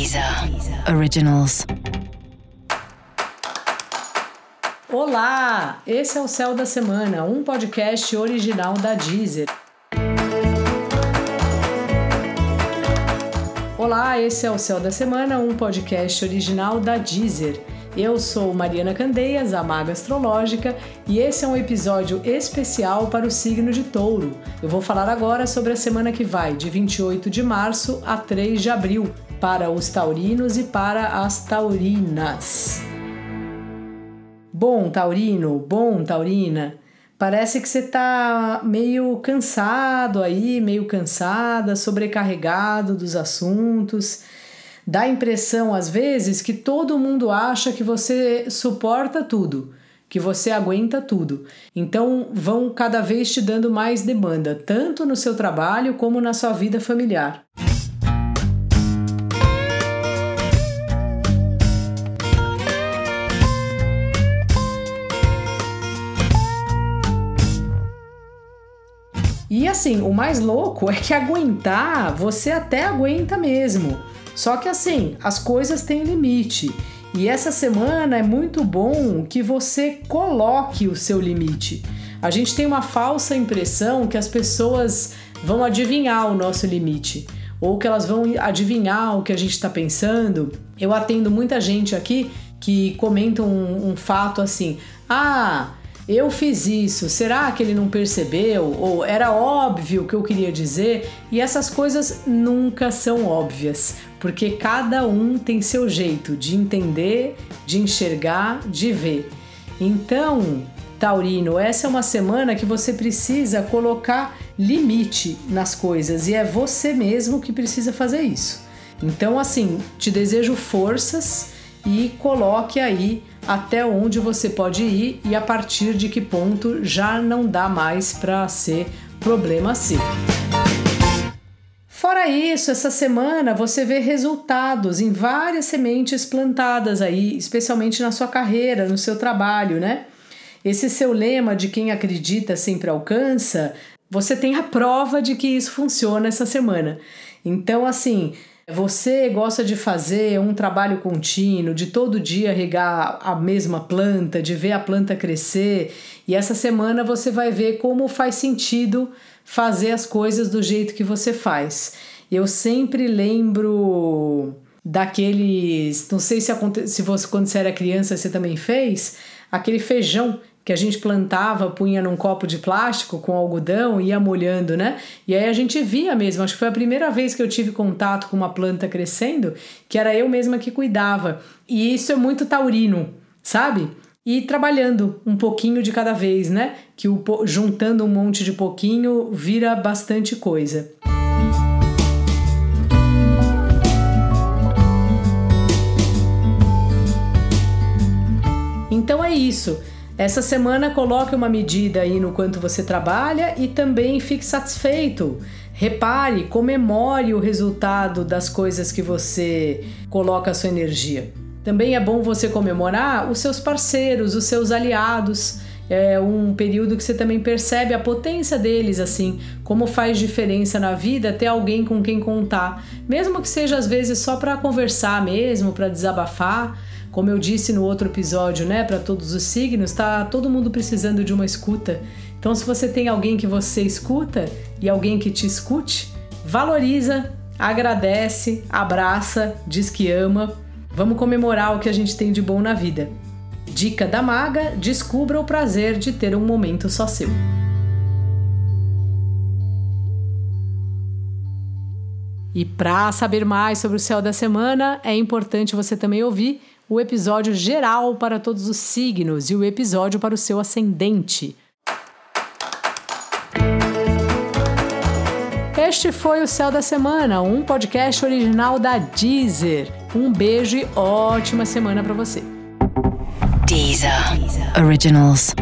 Deezer Originals. Olá, esse é o Céu da Semana, um podcast original da Deezer. Olá, esse é o Céu da Semana, um podcast original da Deezer. Eu sou Mariana Candeias, a Maga Astrológica, e esse é um episódio especial para o signo de Touro. Eu vou falar agora sobre a semana que vai, de 28 de março a 3 de abril, para os taurinos e para as taurinas. Bom, taurino, bom, taurina. Parece que você tá meio cansado aí, meio cansada, sobrecarregado dos assuntos Dá a impressão, às vezes, que todo mundo acha que você suporta tudo, que você aguenta tudo. Então, vão cada vez te dando mais demanda, tanto no seu trabalho como na sua vida familiar. E assim, o mais louco é que aguentar, você até aguenta mesmo. Só que assim, as coisas têm limite. E essa semana é muito bom que você coloque o seu limite. A gente tem uma falsa impressão que as pessoas vão adivinhar o nosso limite ou que elas vão adivinhar o que a gente está pensando. Eu atendo muita gente aqui que comenta um, um fato assim: ah, eu fiz isso, será que ele não percebeu? Ou era óbvio o que eu queria dizer? E essas coisas nunca são óbvias, porque cada um tem seu jeito de entender, de enxergar, de ver. Então, Taurino, essa é uma semana que você precisa colocar limite nas coisas e é você mesmo que precisa fazer isso. Então, assim, te desejo forças e coloque aí até onde você pode ir e a partir de que ponto já não dá mais para ser problema seu. Fora isso, essa semana você vê resultados em várias sementes plantadas aí, especialmente na sua carreira, no seu trabalho, né? Esse seu lema de quem acredita sempre alcança, você tem a prova de que isso funciona essa semana. Então, assim, você gosta de fazer um trabalho contínuo, de todo dia regar a mesma planta, de ver a planta crescer, e essa semana você vai ver como faz sentido fazer as coisas do jeito que você faz. Eu sempre lembro daqueles, não sei se, se você quando você era criança você também fez, aquele feijão que a gente plantava, punha num copo de plástico com algodão e ia molhando, né? E aí a gente via mesmo, acho que foi a primeira vez que eu tive contato com uma planta crescendo, que era eu mesma que cuidava. E isso é muito taurino, sabe? E trabalhando um pouquinho de cada vez, né? Que o, juntando um monte de pouquinho vira bastante coisa. Então é isso. Essa semana coloque uma medida aí no quanto você trabalha e também fique satisfeito. Repare, comemore o resultado das coisas que você coloca a sua energia. Também é bom você comemorar os seus parceiros, os seus aliados. É um período que você também percebe a potência deles, assim, como faz diferença na vida ter alguém com quem contar, mesmo que seja às vezes só para conversar mesmo, para desabafar como eu disse no outro episódio, né, para todos os signos, tá todo mundo precisando de uma escuta. Então, se você tem alguém que você escuta e alguém que te escute, valoriza, agradece, abraça, diz que ama. Vamos comemorar o que a gente tem de bom na vida. Dica da maga: descubra o prazer de ter um momento só seu. E para saber mais sobre o céu da semana, é importante você também ouvir o episódio geral para todos os signos e o episódio para o seu ascendente. Este foi o Céu da Semana, um podcast original da Deezer. Um beijo e ótima semana para você. Deezer. Originals.